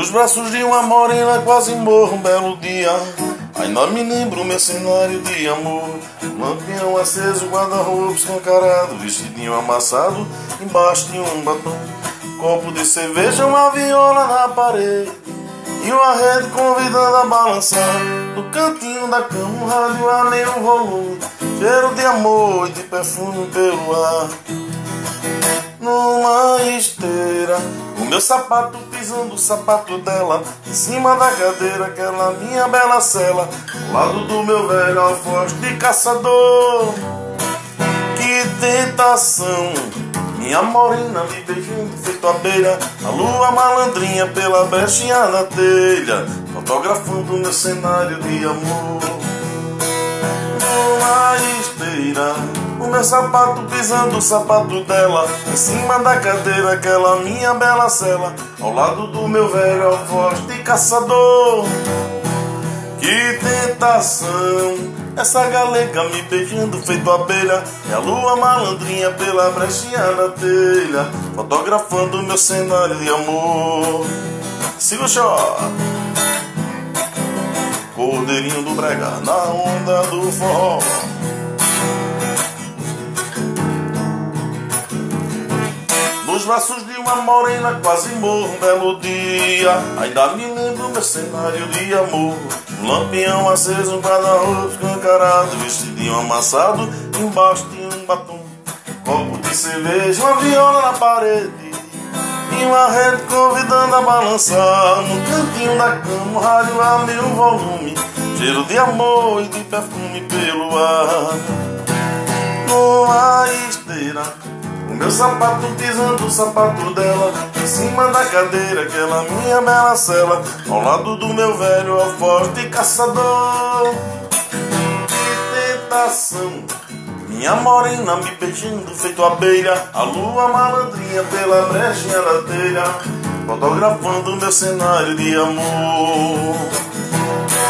Nos braços de uma morena quase morro um belo dia. Ainda me lembro meu cenário de amor. Lampião aceso, guarda-roupa escancarado Vestidinho amassado, embaixo de um batom. Copo de cerveja, uma viola na parede. E uma rede convidando a balançar. No cantinho da cama, um rádio a meio volume Cheiro de amor e de perfume pelo ar. Numa esteira. Meu sapato pisando o sapato dela, em cima da cadeira, aquela minha bela cela, ao lado do meu velho alfoz de caçador. Que tentação! Minha morena me beijando feito abelha A lua malandrinha pela brechinha da telha Fotografando meu cenário de amor Numa esteira meu sapato pisando o sapato dela Em cima da cadeira, aquela minha bela cela Ao lado do meu velho alfoz de caçador. Que tentação! Essa galega me beijando feito abelha E a lua malandrinha pela brechinha da telha Fotografando meu cenário de amor. Siga o shot Cordeirinho do brega na onda do forró Nos braços de uma morena quase morro um belo dia. Ainda me lembro meu cenário de amor. Um lampião aceso, um guarda-roupa escancarado Vestidinho amassado, embaixo de um batom. Copo de cerveja, uma viola na parede. E uma rede convidando a balançar. No cantinho da cama, o rádio a meu volume. Cheiro de amor e de perfume pelo ar. Numa esteira meu sapato pisando o sapato dela Em cima da cadeira, aquela minha bela cela Ao lado do meu velho alfoz de caçador. Que tentação! Minha morena me beijando feito abelha A lua malandrinha pela brechinha da telha Fotografando meu cenário de amor.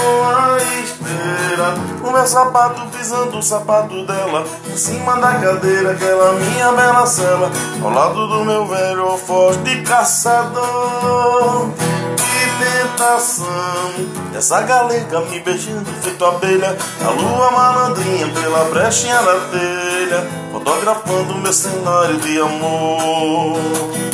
Uma esteira O meu sapato pisando o sapato dela Em cima da cadeira aquela minha bela cela Ao lado do meu velho de caçador. Que tentação! Essa galega me beijando feito abelha A lua malandrinha pela brechinha da telha Fotografando meu cenário de amor